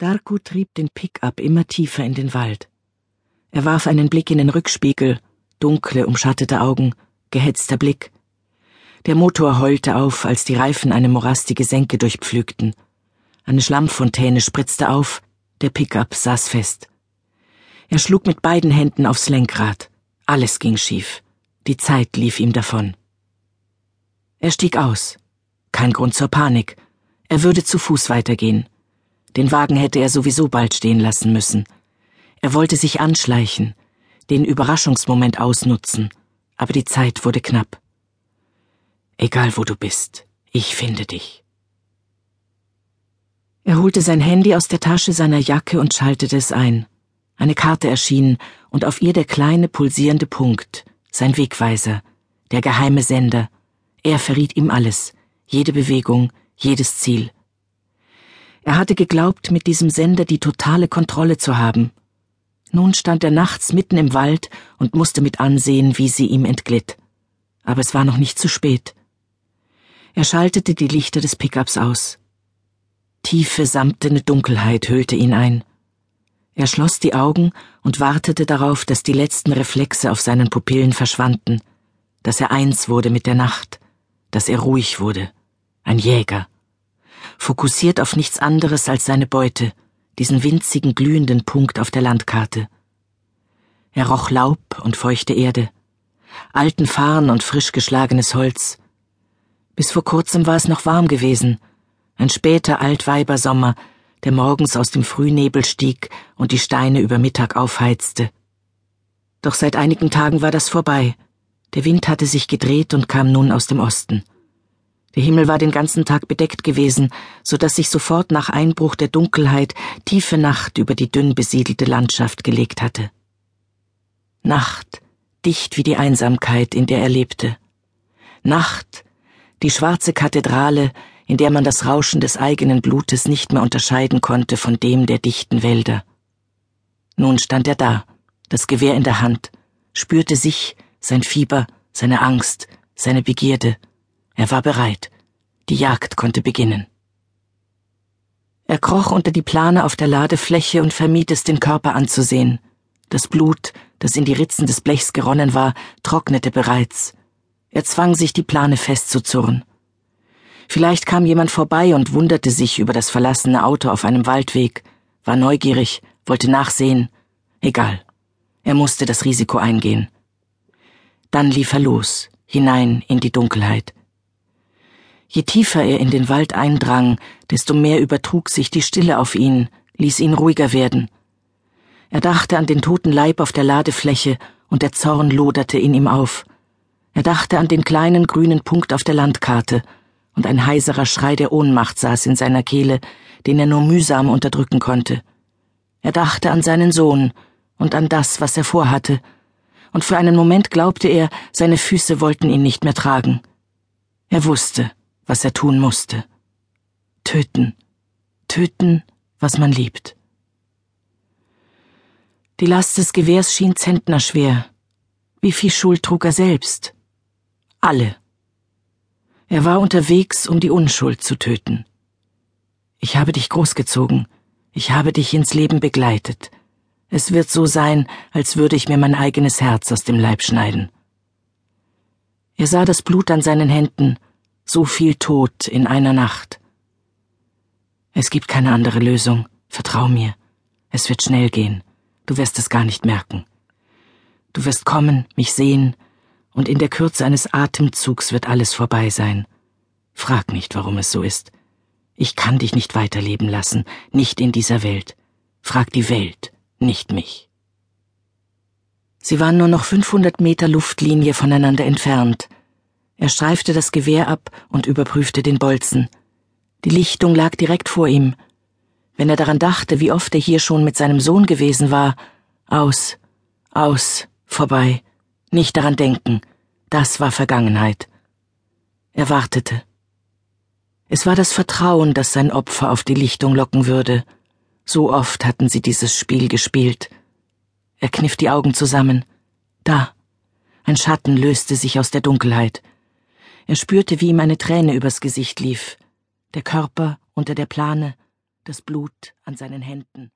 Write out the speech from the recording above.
Darko trieb den Pickup immer tiefer in den Wald. Er warf einen Blick in den Rückspiegel, dunkle, umschattete Augen, gehetzter Blick. Der Motor heulte auf, als die Reifen eine morastige Senke durchpflügten. Eine Schlammfontäne spritzte auf, der Pickup saß fest. Er schlug mit beiden Händen aufs Lenkrad. Alles ging schief. Die Zeit lief ihm davon. Er stieg aus. Kein Grund zur Panik. Er würde zu Fuß weitergehen. Den Wagen hätte er sowieso bald stehen lassen müssen. Er wollte sich anschleichen, den Überraschungsmoment ausnutzen, aber die Zeit wurde knapp. Egal wo du bist, ich finde dich. Er holte sein Handy aus der Tasche seiner Jacke und schaltete es ein. Eine Karte erschien und auf ihr der kleine pulsierende Punkt, sein Wegweiser, der geheime Sender. Er verriet ihm alles, jede Bewegung, jedes Ziel. Er hatte geglaubt, mit diesem Sender die totale Kontrolle zu haben. Nun stand er nachts mitten im Wald und musste mit ansehen, wie sie ihm entglitt. Aber es war noch nicht zu spät. Er schaltete die Lichter des Pickups aus. Tiefe, samtene Dunkelheit hüllte ihn ein. Er schloss die Augen und wartete darauf, dass die letzten Reflexe auf seinen Pupillen verschwanden, dass er eins wurde mit der Nacht, dass er ruhig wurde, ein Jäger, fokussiert auf nichts anderes als seine Beute, diesen winzigen glühenden Punkt auf der Landkarte. Er roch Laub und feuchte Erde, alten Farn und frisch geschlagenes Holz. Bis vor kurzem war es noch warm gewesen, ein später Altweibersommer, der morgens aus dem Frühnebel stieg und die Steine über Mittag aufheizte. Doch seit einigen Tagen war das vorbei. Der Wind hatte sich gedreht und kam nun aus dem Osten. Der Himmel war den ganzen Tag bedeckt gewesen, so dass sich sofort nach Einbruch der Dunkelheit tiefe Nacht über die dünn besiedelte Landschaft gelegt hatte. Nacht, dicht wie die Einsamkeit, in der er lebte. Nacht, die schwarze Kathedrale, in der man das Rauschen des eigenen Blutes nicht mehr unterscheiden konnte von dem der dichten Wälder. Nun stand er da, das Gewehr in der Hand, spürte sich, sein Fieber, seine Angst, seine Begierde. Er war bereit. Die Jagd konnte beginnen. Er kroch unter die Plane auf der Ladefläche und vermied es, den Körper anzusehen. Das Blut, das in die Ritzen des Blechs geronnen war, trocknete bereits. Er zwang sich, die Plane festzuzurren. Vielleicht kam jemand vorbei und wunderte sich über das verlassene Auto auf einem Waldweg, war neugierig, wollte nachsehen. Egal. Er musste das Risiko eingehen. Dann lief er los, hinein in die Dunkelheit. Je tiefer er in den Wald eindrang, desto mehr übertrug sich die Stille auf ihn, ließ ihn ruhiger werden. Er dachte an den toten Leib auf der Ladefläche, und der Zorn loderte in ihm auf. Er dachte an den kleinen grünen Punkt auf der Landkarte, und ein heiserer Schrei der Ohnmacht saß in seiner Kehle, den er nur mühsam unterdrücken konnte. Er dachte an seinen Sohn und an das, was er vorhatte, und für einen Moment glaubte er, seine Füße wollten ihn nicht mehr tragen. Er wusste, was er tun musste. Töten, töten, was man liebt. Die Last des Gewehrs schien zentnerschwer. Wie viel Schuld trug er selbst? Alle. Er war unterwegs, um die Unschuld zu töten. Ich habe dich großgezogen, ich habe dich ins Leben begleitet. Es wird so sein, als würde ich mir mein eigenes Herz aus dem Leib schneiden. Er sah das Blut an seinen Händen, so viel Tod in einer Nacht. Es gibt keine andere Lösung, vertrau mir. Es wird schnell gehen, du wirst es gar nicht merken. Du wirst kommen, mich sehen, und in der Kürze eines Atemzugs wird alles vorbei sein. Frag nicht, warum es so ist. Ich kann dich nicht weiterleben lassen, nicht in dieser Welt. Frag die Welt, nicht mich. Sie waren nur noch 500 Meter Luftlinie voneinander entfernt. Er streifte das Gewehr ab und überprüfte den Bolzen. Die Lichtung lag direkt vor ihm. Wenn er daran dachte, wie oft er hier schon mit seinem Sohn gewesen war, aus, aus, vorbei. Nicht daran denken. Das war Vergangenheit. Er wartete. Es war das Vertrauen, das sein Opfer auf die Lichtung locken würde. So oft hatten sie dieses Spiel gespielt. Er kniff die Augen zusammen. Da. Ein Schatten löste sich aus der Dunkelheit. Er spürte, wie ihm eine Träne übers Gesicht lief. Der Körper unter der Plane, das Blut an seinen Händen.